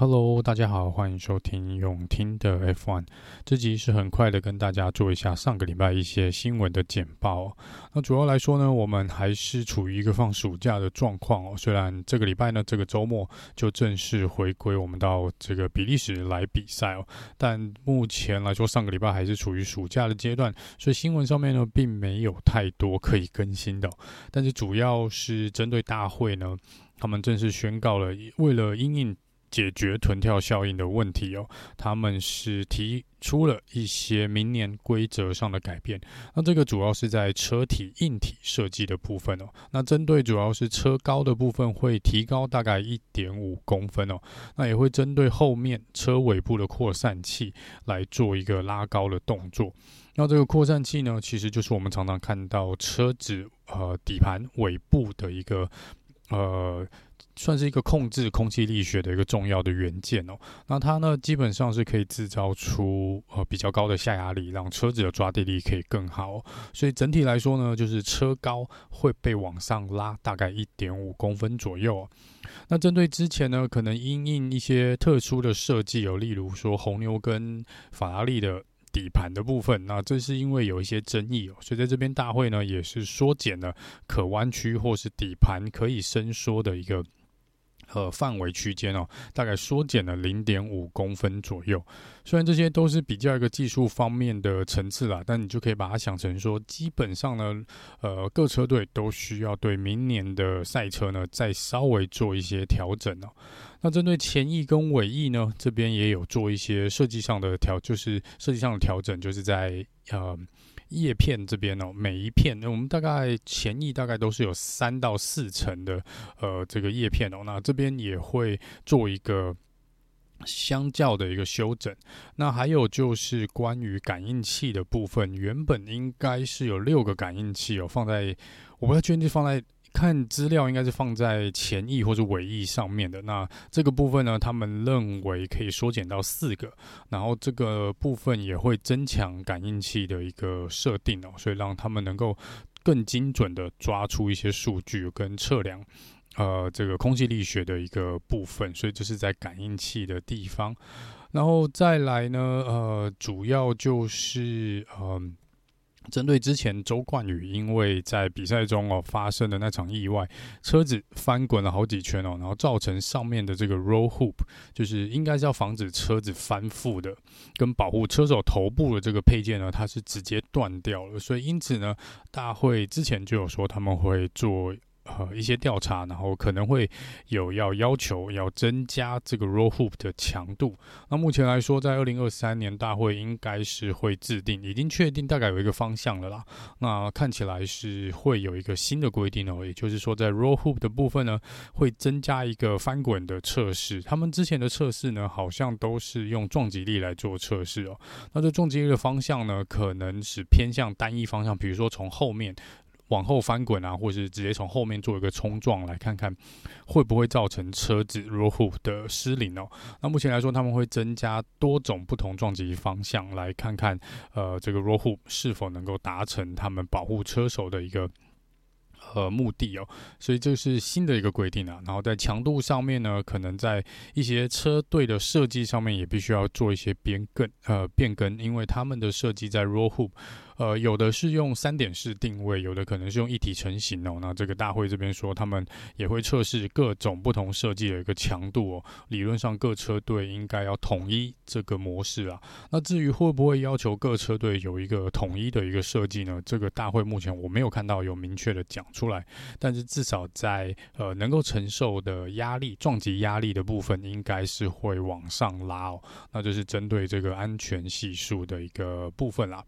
Hello，大家好，欢迎收听永听的 F1。这集是很快的跟大家做一下上个礼拜一些新闻的简报。那主要来说呢，我们还是处于一个放暑假的状况哦。虽然这个礼拜呢，这个周末就正式回归我们到这个比利时来比赛哦，但目前来说，上个礼拜还是处于暑假的阶段，所以新闻上面呢，并没有太多可以更新的。但是主要是针对大会呢，他们正式宣告了，为了因应解决臀跳效应的问题哦，他们是提出了一些明年规则上的改变。那这个主要是在车体硬体设计的部分哦。那针对主要是车高的部分，会提高大概一点五公分哦。那也会针对后面车尾部的扩散器来做一个拉高的动作。那这个扩散器呢，其实就是我们常常看到车子呃底盘尾部的一个呃。算是一个控制空气力学的一个重要的元件哦。那它呢，基本上是可以制造出呃比较高的下压力，让车子的抓地力可以更好。所以整体来说呢，就是车高会被往上拉大概一点五公分左右。那针对之前呢，可能因应一些特殊的设计，有例如说红牛跟法拉利的。底盘的部分，那这是因为有一些争议哦，所以在这边大会呢也是缩减了可弯曲或是底盘可以伸缩的一个呃范围区间哦，大概缩减了零点五公分左右。虽然这些都是比较一个技术方面的层次啦，但你就可以把它想成说，基本上呢，呃，各车队都需要对明年的赛车呢再稍微做一些调整哦。那针对前翼跟尾翼呢，这边也有做一些设计上的调，就是设计上的调整，就是在呃叶片这边哦，每一片我们大概前翼大概都是有三到四层的呃这个叶片哦，那这边也会做一个相较的一个修整。那还有就是关于感应器的部分，原本应该是有六个感应器哦，放在我不知道确定放在。看资料应该是放在前翼或者尾翼上面的。那这个部分呢，他们认为可以缩减到四个，然后这个部分也会增强感应器的一个设定哦，所以让他们能够更精准的抓出一些数据跟测量，呃，这个空气力学的一个部分。所以这是在感应器的地方，然后再来呢，呃，主要就是嗯。针对之前周冠宇因为在比赛中哦发生的那场意外，车子翻滚了好几圈哦，然后造成上面的这个 roll hoop，就是应该是要防止车子翻覆的，跟保护车手头部的这个配件呢，它是直接断掉了，所以因此呢，大会之前就有说他们会做。呃，一些调查，然后可能会有要要求要增加这个 roll hoop 的强度。那目前来说，在二零二三年大会应该是会制定，已经确定大概有一个方向了啦。那看起来是会有一个新的规定哦，也就是说，在 roll hoop 的部分呢，会增加一个翻滚的测试。他们之前的测试呢，好像都是用撞击力来做测试哦。那这撞击力的方向呢，可能是偏向单一方向，比如说从后面。往后翻滚啊，或是直接从后面做一个冲撞，来看看会不会造成车子 roll hoop 的失灵哦。那目前来说，他们会增加多种不同撞击方向，来看看呃这个 roll hoop 是否能够达成他们保护车手的一个呃目的哦。所以这是新的一个规定啊。然后在强度上面呢，可能在一些车队的设计上面也必须要做一些变更呃变更，因为他们的设计在 roll hoop。呃，有的是用三点式定位，有的可能是用一体成型哦。那这个大会这边说，他们也会测试各种不同设计的一个强度哦。理论上，各车队应该要统一这个模式啊。那至于会不会要求各车队有一个统一的一个设计呢？这个大会目前我没有看到有明确的讲出来。但是至少在呃能够承受的压力、撞击压力的部分，应该是会往上拉哦。那就是针对这个安全系数的一个部分啦。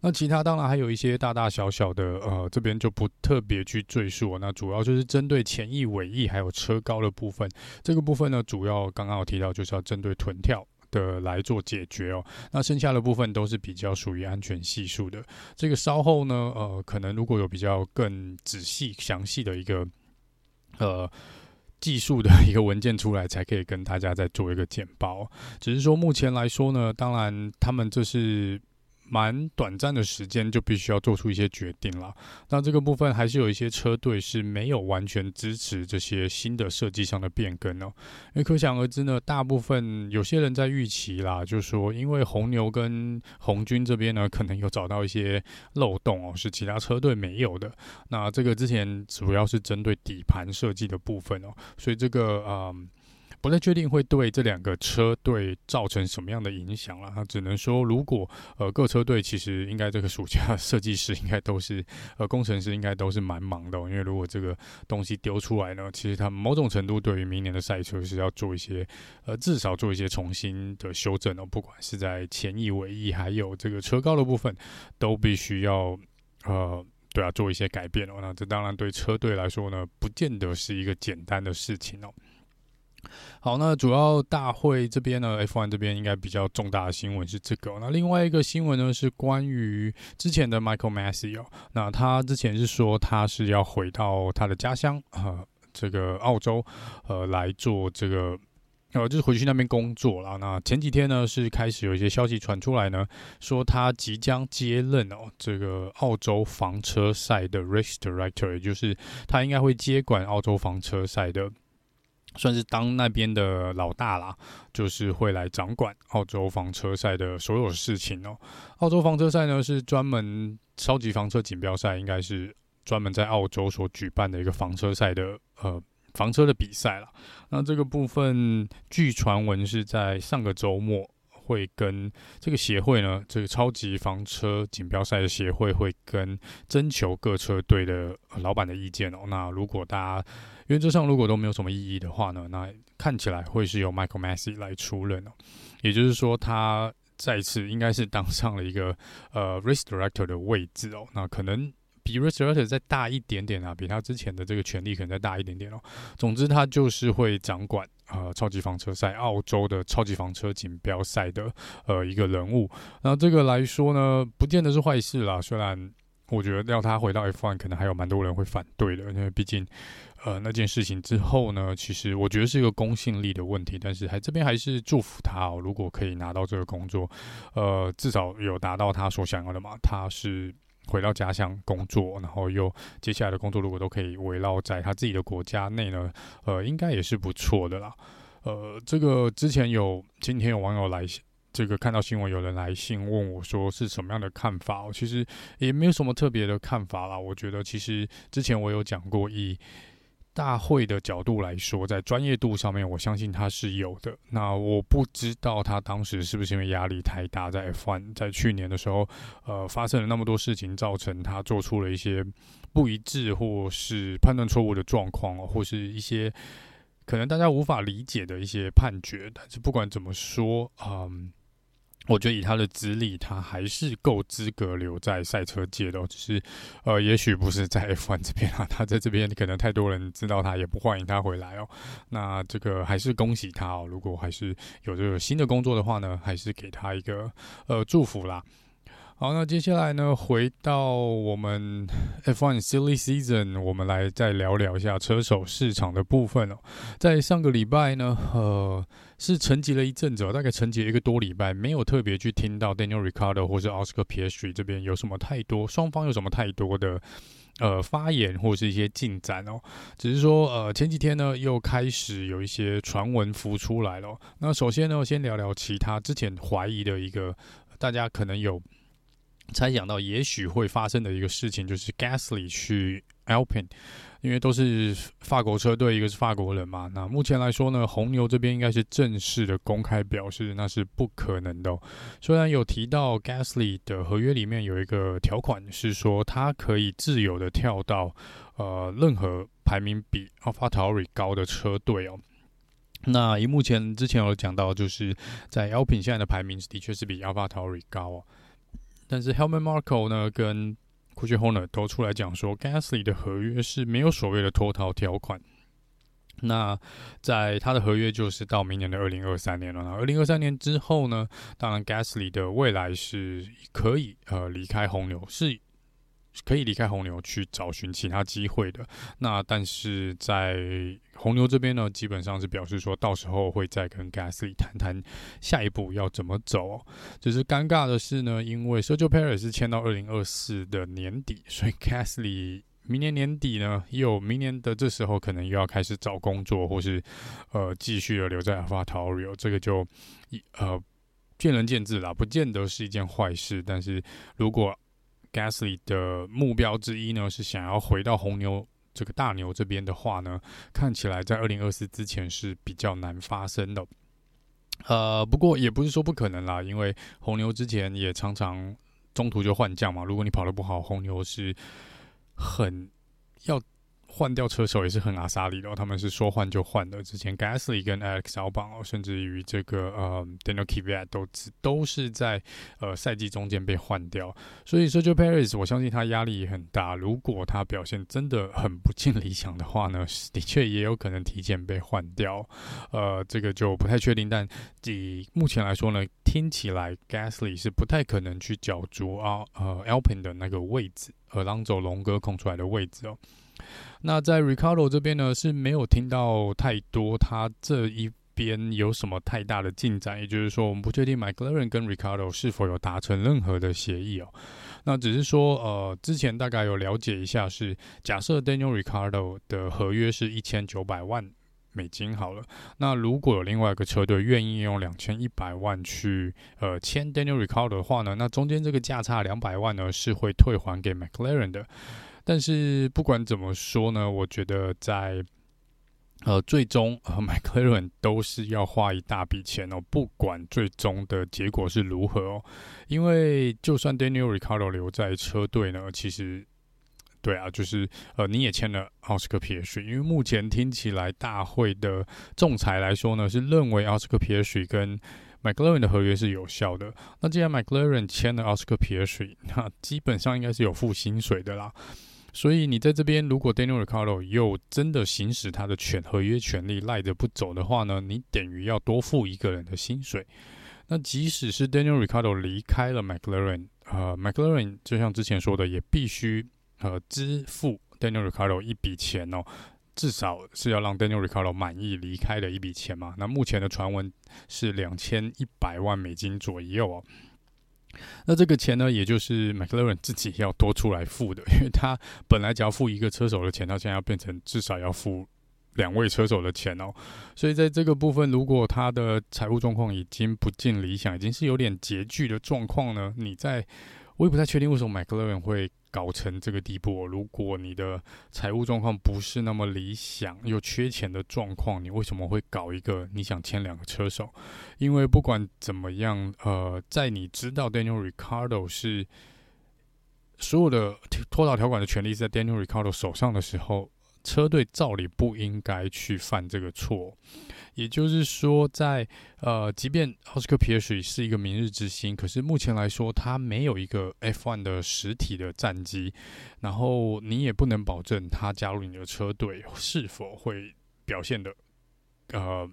那其他当然还有一些大大小小的，呃，这边就不特别去赘述。那主要就是针对前翼、尾翼还有车高的部分，这个部分呢，主要刚刚有提到就是要针对臀跳的来做解决哦。那剩下的部分都是比较属于安全系数的。这个稍后呢，呃，可能如果有比较更仔细、详细的一个呃技术的一个文件出来，才可以跟大家再做一个简报。只是说目前来说呢，当然他们这是。蛮短暂的时间就必须要做出一些决定了。那这个部分还是有一些车队是没有完全支持这些新的设计上的变更哦。因为可想而知呢，大部分有些人在预期啦，就是说因为红牛跟红军这边呢，可能有找到一些漏洞哦，是其他车队没有的。那这个之前主要是针对底盘设计的部分哦，所以这个嗯。不太确定会对这两个车队造成什么样的影响了。他只能说，如果呃各车队其实应该这个暑假设计师应该都是呃工程师应该都是蛮忙的哦，因为如果这个东西丢出来呢，其实他们某种程度对于明年的赛车是要做一些呃至少做一些重新的修正哦，不管是在前翼、尾翼还有这个车高的部分，都必须要呃对啊做一些改变哦。那这当然对车队来说呢，不见得是一个简单的事情哦。好，那主要大会这边呢，F1 这边应该比较重大的新闻是这个。那另外一个新闻呢，是关于之前的 Michael Masi 哦。那他之前是说他是要回到他的家乡呃，这个澳洲呃来做这个呃，就是回去那边工作了。那前几天呢，是开始有一些消息传出来呢，说他即将接任哦，这个澳洲房车赛的 Race Director，也就是他应该会接管澳洲房车赛的。算是当那边的老大啦，就是会来掌管澳洲房车赛的所有事情哦。澳洲房车赛呢，是专门超级房车锦标赛，应该是专门在澳洲所举办的一个房车赛的呃房车的比赛啦。那这个部分据传闻是在上个周末。会跟这个协会呢，这个超级房车锦标赛的协会会跟征求各车队的老板的意见哦。那如果大家原则上如果都没有什么异议的话呢，那看起来会是由 Michael Massey 来出任哦。也就是说，他再次应该是当上了一个呃 Race Director 的位置哦。那可能。比 Race Director 再大一点点啊，比他之前的这个权力可能再大一点点哦。总之，他就是会掌管呃超级房车赛澳洲的超级房车锦标赛的呃一个人物。那这个来说呢，不见得是坏事啦。虽然我觉得要他回到 F1，可能还有蛮多人会反对的，因为毕竟呃那件事情之后呢，其实我觉得是一个公信力的问题。但是还这边还是祝福他哦，如果可以拿到这个工作，呃，至少有达到他所想要的嘛。他是。回到家乡工作，然后又接下来的工作如果都可以围绕在他自己的国家内呢，呃，应该也是不错的啦。呃，这个之前有今天有网友来，这个看到新闻有人来信问我说是什么样的看法，哦其实也没有什么特别的看法啦。我觉得其实之前我有讲过以。大会的角度来说，在专业度上面，我相信他是有的。那我不知道他当时是不是因为压力太大，在 F1 在去年的时候，呃，发生了那么多事情，造成他做出了一些不一致或是判断错误的状况，或是一些可能大家无法理解的一些判决。但是不管怎么说，嗯。我觉得以他的资历，他还是够资格留在赛车界的。只是，呃，也许不是在 F1 这边啊，他在这边可能太多人知道他，也不欢迎他回来哦。那这个还是恭喜他哦。如果还是有这个新的工作的话呢，还是给他一个呃祝福啦。好，那接下来呢，回到我们 F1 Silly Season，我们来再聊聊一下车手市场的部分哦。在上个礼拜呢，呃，是沉寂了一阵子，大概沉寂一个多礼拜，没有特别去听到 Daniel r i c a r d o 或是 Oscar Piastri 这边有什么太多，双方有什么太多的呃发言或是一些进展哦。只是说，呃，前几天呢，又开始有一些传闻浮出来了。那首先呢，先聊聊其他之前怀疑的一个，大家可能有。猜想到也许会发生的一个事情，就是 Gasly 去 Alpine，因为都是法国车队，一个是法国人嘛。那目前来说呢，红牛这边应该是正式的公开表示，那是不可能的。虽然有提到 Gasly 的合约里面有一个条款是说，他可以自由的跳到呃任何排名比 AlphaTauri 高的车队哦。那以目前之前有讲到，就是在 Alpine 现在的排名的确是比 AlphaTauri 高哦。但是 Helmut Marko 呢，跟 Kushner 都出来讲说，Gasly 的合约是没有所谓的脱逃条款。那在他的合约就是到明年的二零二三年了。那二零二三年之后呢，当然 Gasly 的未来是可以呃离开红牛，是可以离开红牛去找寻其他机会的。那但是在红牛这边呢，基本上是表示说到时候会再跟 Gasly 谈谈下一步要怎么走。只是尴尬的是呢，因为 Sergio Perez 是签到二零二四的年底，所以 Gasly 明年年底呢，又明年的这时候可能又要开始找工作，或是呃继续的留在 AlphaTauri，这个就呃见仁见智啦，不见得是一件坏事。但是如果 Gasly 的目标之一呢，是想要回到红牛这个大牛这边的话呢，看起来在二零二四之前是比较难发生的。呃，不过也不是说不可能啦，因为红牛之前也常常中途就换将嘛。如果你跑得不好，红牛是很要。换掉车手也是很阿萨里的，他们是说换就换的。之前 Gasly 跟 Alex Albon 甚至于这个呃 Daniel Kvyat 都都是在呃赛季中间被换掉。所以 Sergio Perez 我相信他压力也很大。如果他表现真的很不尽理想的话呢，的确也有可能提前被换掉。呃，这个就不太确定。但以目前来说呢，听起来 Gasly 是不太可能去角逐啊呃 Alpine 的那个位置，而让走龙哥空出来的位置哦。那在 Ricardo 这边呢，是没有听到太多他这一边有什么太大的进展，也就是说，我们不确定 McLaren 跟 Ricardo 是否有达成任何的协议哦。那只是说，呃，之前大概有了解一下是，假设 Daniel Ricardo 的合约是一千九百万美金好了，那如果有另外一个车队愿意用两千一百万去呃签 Daniel Ricardo 的话呢，那中间这个价差两百万呢是会退还给 McLaren 的。但是不管怎么说呢，我觉得在呃最终呃 McLaren 都是要花一大笔钱哦，不管最终的结果是如何哦，因为就算 Daniel r i c a r d o 留在车队呢，其实对啊，就是呃你也签了奥斯克皮耶瑞，因为目前听起来大会的仲裁来说呢，是认为奥斯克皮耶瑞跟 McLaren 的合约是有效的。那既然 McLaren 签了奥斯克皮耶瑞，那基本上应该是有付薪水的啦。所以你在这边，如果 Daniel Ricardo 又真的行使他的权合约权利赖着不走的话呢，你等于要多付一个人的薪水。那即使是 Daniel Ricardo 离开了 McLaren，呃，McLaren 就像之前说的，也必须呃支付 Daniel Ricardo 一笔钱哦，至少是要让 Daniel Ricardo 满意离开的一笔钱嘛。那目前的传闻是两千一百万美金左右哦。那这个钱呢，也就是 McLaren 自己要多出来付的，因为他本来只要付一个车手的钱，他现在要变成至少要付两位车手的钱哦。所以在这个部分，如果他的财务状况已经不尽理想，已经是有点拮据的状况呢，你在，我也不太确定为什么 McLaren 会。搞成这个地步，如果你的财务状况不是那么理想，又缺钱的状况，你为什么会搞一个你想签两个车手？因为不管怎么样，呃，在你知道 Daniel Ricardo 是所有的脱逃条款的权利是在 Daniel Ricardo 手上的时候，车队照理不应该去犯这个错。也就是说在，呃，即便奥斯克皮尔斯是一个明日之星，可是目前来说，他没有一个 F1 的实体的战机，然后你也不能保证他加入你的车队是否会表现的呃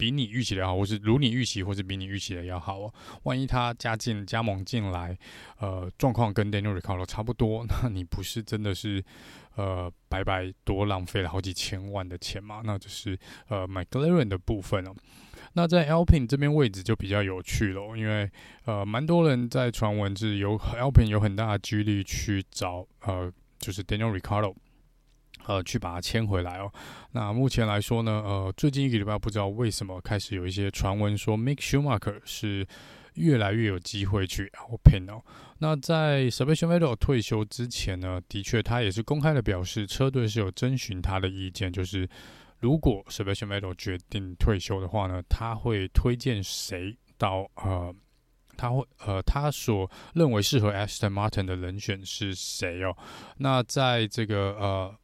比你预期的要好，或是如你预期，或是比你预期的要好哦。万一他加进加盟进来，呃，状况跟 Daniel Ricardo 差不多，那你不是真的是？呃，白白多浪费了好几千万的钱嘛？那就是呃，McLaren 的部分哦。那在 Alpine 这边位置就比较有趣了，因为呃，蛮多人在传闻是有 Alpine 有很大的几率去找呃，就是 Daniel Ricardo 呃，去把它签回来哦。那目前来说呢，呃，最近一个礼拜不知道为什么开始有一些传闻说 Mick Schumacher 是。越来越有机会去 Alpine 哦。那在 Sebastian Vettel 退休之前呢，的确他也是公开的表示，车队是有征询他的意见，就是如果 Sebastian Vettel 决定退休的话呢，他会推荐谁到呃，他会呃，他所认为适合 Aston Martin 的人选是谁哦？那在这个呃。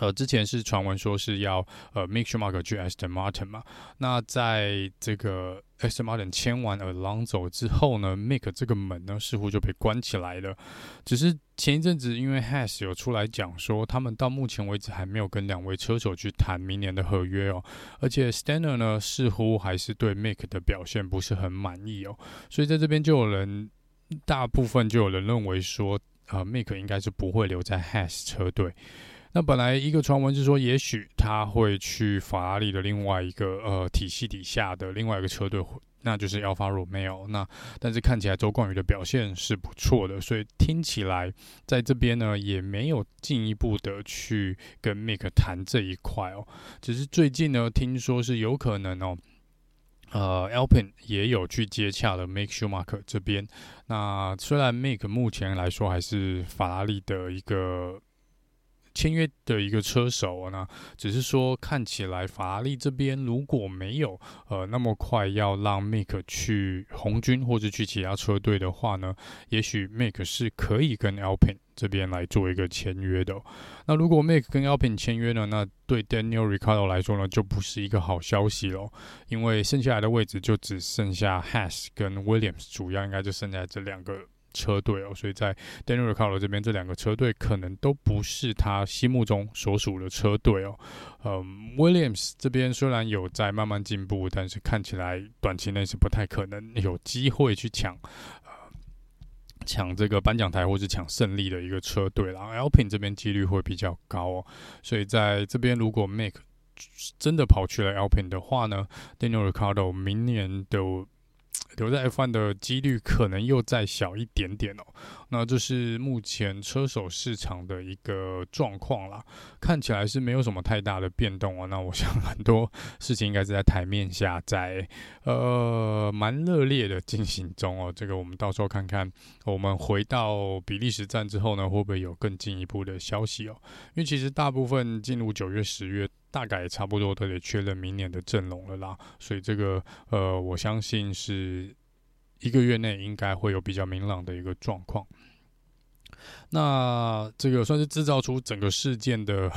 呃，之前是传闻说是要呃，Mick Schumacher 去 Aston Martin 嘛。那在这个 Aston Martin 签完 Alonso 之后呢，Mick 这个门呢似乎就被关起来了。只是前一阵子，因为 Has 有出来讲说，他们到目前为止还没有跟两位车手去谈明年的合约哦。而且 Stanner 呢似乎还是对 Mick 的表现不是很满意哦。所以在这边就有人，大部分就有人认为说。呃，Mick 应该是不会留在 Has 车队。那本来一个传闻是说，也许他会去法拉利的另外一个呃体系底下的另外一个车队，那就是 Alfa Romeo。那但是看起来周冠宇的表现是不错的，所以听起来在这边呢也没有进一步的去跟 Mick 谈这一块哦。只是最近呢听说是有可能哦，呃，Alpin 也有去接洽了 Make Schumacher 这边。那虽然 Mick 目前来说还是法拉利的一个。签约的一个车手呢，只是说看起来法拉利这边如果没有呃那么快要让 Mick 去红军或者去其他车队的话呢，也许 Mick 是可以跟 Alpin 这边来做一个签约的。那如果 Mick 跟 Alpin 签约呢，那对 Daniel r i c a r d o 来说呢，就不是一个好消息喽，因为剩下来的位置就只剩下 Haas 跟 Williams，主要应该就剩下这两个。车队哦，所以在 Daniel r i c a r d o 这边，这两个车队可能都不是他心目中所属的车队哦。嗯，Williams 这边虽然有在慢慢进步，但是看起来短期内是不太可能有机会去抢抢这个颁奖台或是抢胜利的一个车队啦。Alpine 这边几率会比较高哦，所以在这边如果 Make 真的跑去了 Alpine 的话呢，Daniel r i c a r d o 明年的。留在 F1 的几率可能又再小一点点哦。那这是目前车手市场的一个状况啦，看起来是没有什么太大的变动哦。那我想很多事情应该是在台面下在，在呃蛮热烈的进行中哦。这个我们到时候看看，我们回到比利时站之后呢，会不会有更进一步的消息哦？因为其实大部分进入九月、十月。大概差不多都得确认明年的阵容了啦，所以这个呃，我相信是一个月内应该会有比较明朗的一个状况。那这个算是制造出整个事件的。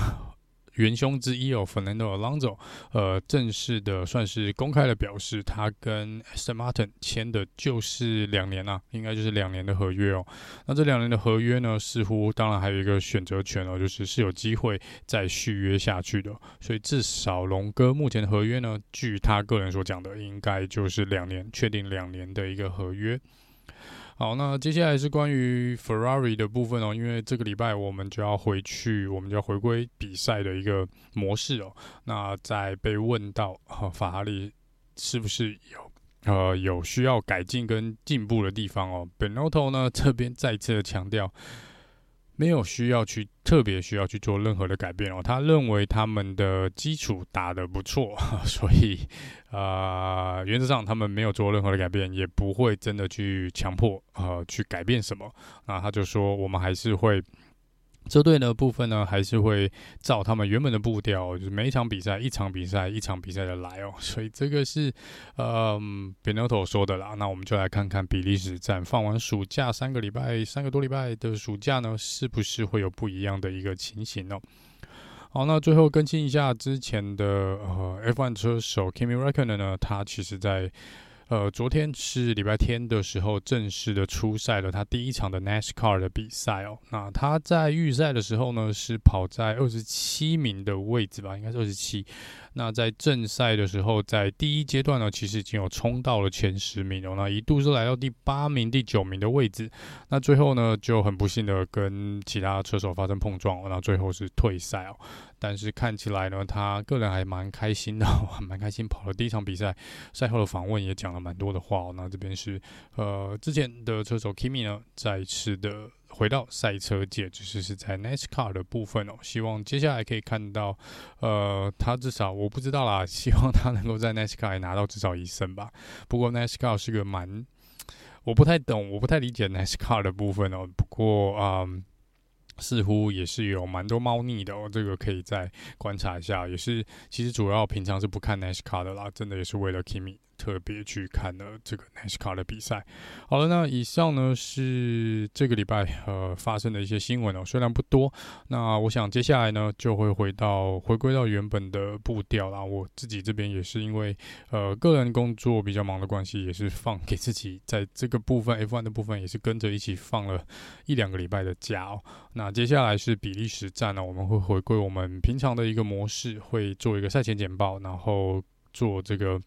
元凶之一哦，Fernando Alonso，呃，正式的算是公开的表示，他跟 Aston Martin 签的就是两年啊，应该就是两年的合约哦。那这两年的合约呢，似乎当然还有一个选择权哦，就是是有机会再续约下去的。所以至少龙哥目前的合约呢，据他个人所讲的，应该就是两年，确定两年的一个合约。好，那接下来是关于 Ferrari 的部分哦，因为这个礼拜我们就要回去，我们就要回归比赛的一个模式哦。那在被问到，呃，法拉利是不是有呃有需要改进跟进步的地方哦，Benotto 呢这边再次的强调。没有需要去特别需要去做任何的改变哦，他认为他们的基础打得不错，所以呃原则上他们没有做任何的改变，也不会真的去强迫呃去改变什么。那他就说我们还是会。车队的部分呢，还是会照他们原本的步调，就是每一场比赛一场比赛一场比赛的来哦。所以这个是呃 Binotto 说的啦。那我们就来看看比利时站放完暑假三个礼拜，三个多礼拜的暑假呢，是不是会有不一样的一个情形哦？好，那最后更新一下之前的呃 F1 车手 Kimi Räikkönen 呢，他其实在。呃，昨天是礼拜天的时候，正式的初赛了他第一场的 NASCAR 的比赛哦。那他在预赛的时候呢，是跑在二十七名的位置吧，应该是二十七。那在正赛的时候，在第一阶段呢，其实已经有冲到了前十名哦。那一度是来到第八名、第九名的位置。那最后呢，就很不幸的跟其他车手发生碰撞，然后最后是退赛哦。但是看起来呢，他个人还蛮开心的，蛮开心跑了第一场比赛。赛后的访问也讲了蛮多的话哦。那这边是呃之前的车手 Kimi 呢，再次的回到赛车界，只是是在 NASCAR 的部分哦。希望接下来可以看到，呃，他至少我不知道啦，希望他能够在 NASCAR 拿到至少一胜吧。不过 NASCAR 是个蛮我不太懂，我不太理解 NASCAR 的部分哦。不过啊。嗯似乎也是有蛮多猫腻的哦，这个可以再观察一下。也是，其实主要平常是不看 NASCAR 的啦，真的也是为了 Kimi。特别去看了这个 NASCAR 的比赛。好了，那以上呢是这个礼拜呃发生的一些新闻哦，虽然不多。那我想接下来呢就会回到回归到原本的步调啦。我自己这边也是因为呃个人工作比较忙的关系，也是放给自己在这个部分 F1 的部分也是跟着一起放了一两个礼拜的假哦。那接下来是比利时站呢，我们会回归我们平常的一个模式，会做一个赛前简报，然后做这个。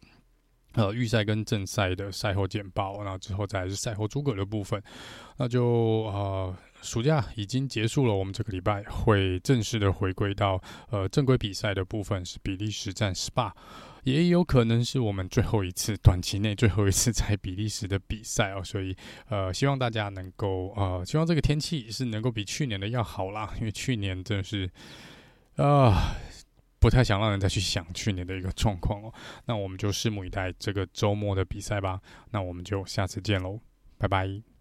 呃，预赛跟正赛的赛后简报，然后之后再是赛后诸葛的部分，那就呃，暑假已经结束了，我们这个礼拜会正式的回归到呃正规比赛的部分，是比利时站 SPA，也有可能是我们最后一次短期内最后一次在比利时的比赛哦，所以呃，希望大家能够呃，希望这个天气是能够比去年的要好啦，因为去年真的是啊。不太想让人再去想去年的一个状况哦，那我们就拭目以待这个周末的比赛吧。那我们就下次见喽，拜拜。